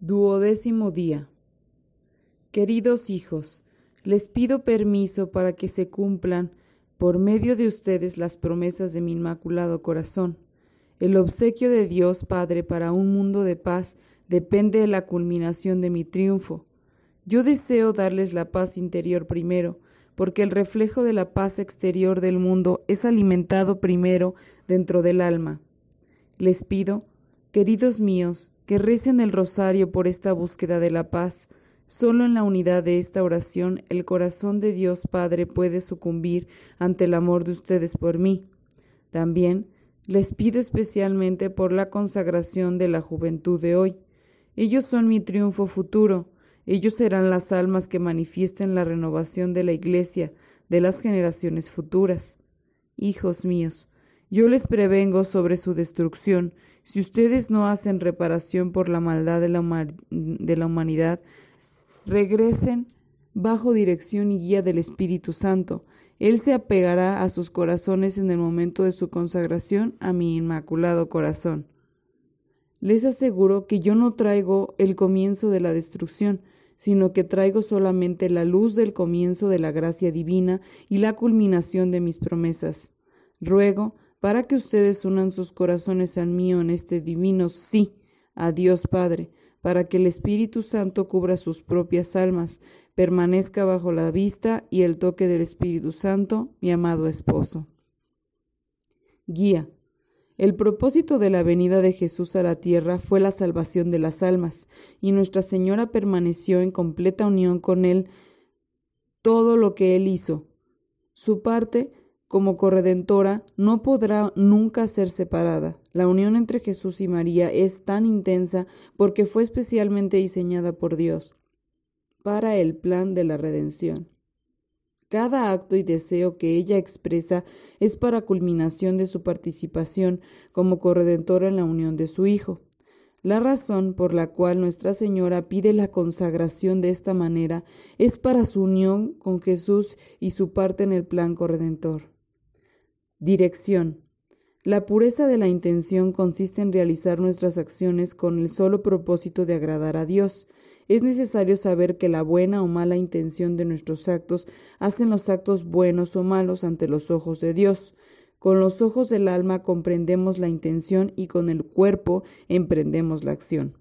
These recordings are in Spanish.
Duodécimo día. Queridos hijos, les pido permiso para que se cumplan por medio de ustedes las promesas de mi inmaculado corazón. El obsequio de Dios Padre para un mundo de paz depende de la culminación de mi triunfo. Yo deseo darles la paz interior primero, porque el reflejo de la paz exterior del mundo es alimentado primero dentro del alma. Les pido, queridos míos, que recen el rosario por esta búsqueda de la paz, Solo en la unidad de esta oración el corazón de Dios Padre puede sucumbir ante el amor de ustedes por mí. También les pido especialmente por la consagración de la juventud de hoy. Ellos son mi triunfo futuro. Ellos serán las almas que manifiesten la renovación de la Iglesia de las generaciones futuras. Hijos míos, yo les prevengo sobre su destrucción. Si ustedes no hacen reparación por la maldad de la, de la humanidad, regresen bajo dirección y guía del Espíritu Santo. Él se apegará a sus corazones en el momento de su consagración a mi inmaculado corazón. Les aseguro que yo no traigo el comienzo de la destrucción, sino que traigo solamente la luz del comienzo de la gracia divina y la culminación de mis promesas. Ruego para que ustedes unan sus corazones al mío en este divino sí a Dios Padre, para que el Espíritu Santo cubra sus propias almas, permanezca bajo la vista y el toque del Espíritu Santo, mi amado esposo. Guía. El propósito de la venida de Jesús a la tierra fue la salvación de las almas, y Nuestra Señora permaneció en completa unión con Él todo lo que Él hizo. Su parte como corredentora no podrá nunca ser separada. La unión entre Jesús y María es tan intensa porque fue especialmente diseñada por Dios para el plan de la redención. Cada acto y deseo que ella expresa es para culminación de su participación como corredentora en la unión de su Hijo. La razón por la cual Nuestra Señora pide la consagración de esta manera es para su unión con Jesús y su parte en el plan corredentor. Dirección. La pureza de la intención consiste en realizar nuestras acciones con el solo propósito de agradar a Dios. Es necesario saber que la buena o mala intención de nuestros actos hacen los actos buenos o malos ante los ojos de Dios. Con los ojos del alma comprendemos la intención y con el cuerpo emprendemos la acción.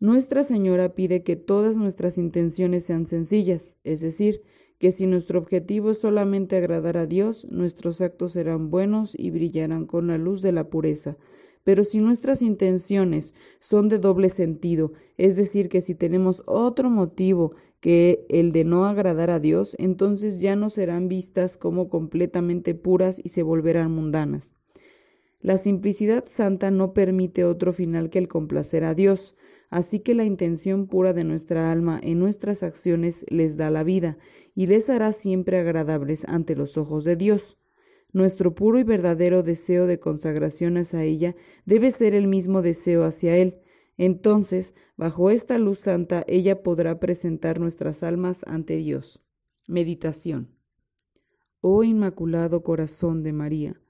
Nuestra Señora pide que todas nuestras intenciones sean sencillas, es decir, que si nuestro objetivo es solamente agradar a Dios, nuestros actos serán buenos y brillarán con la luz de la pureza. Pero si nuestras intenciones son de doble sentido, es decir, que si tenemos otro motivo que el de no agradar a Dios, entonces ya no serán vistas como completamente puras y se volverán mundanas. La simplicidad santa no permite otro final que el complacer a Dios, Así que la intención pura de nuestra alma en nuestras acciones les da la vida y les hará siempre agradables ante los ojos de Dios. Nuestro puro y verdadero deseo de consagración hacia ella debe ser el mismo deseo hacia Él. Entonces, bajo esta luz santa, ella podrá presentar nuestras almas ante Dios. Meditación. oh Inmaculado Corazón de María.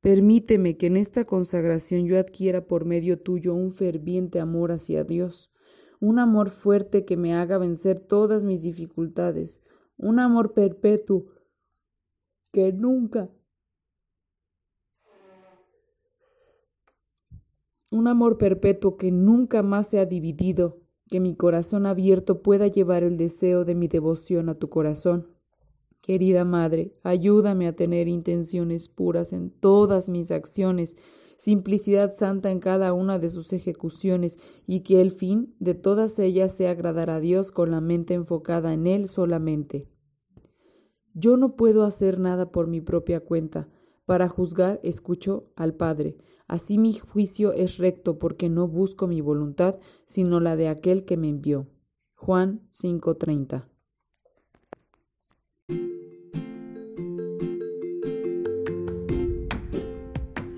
Permíteme que en esta consagración yo adquiera por medio tuyo un ferviente amor hacia Dios, un amor fuerte que me haga vencer todas mis dificultades, un amor perpetuo que nunca, un amor perpetuo que nunca más se ha dividido, que mi corazón abierto pueda llevar el deseo de mi devoción a tu corazón Querida Madre, ayúdame a tener intenciones puras en todas mis acciones, simplicidad santa en cada una de sus ejecuciones, y que el fin de todas ellas sea agradar a Dios con la mente enfocada en Él solamente. Yo no puedo hacer nada por mi propia cuenta. Para juzgar escucho al Padre. Así mi juicio es recto porque no busco mi voluntad, sino la de aquel que me envió. Juan 5:30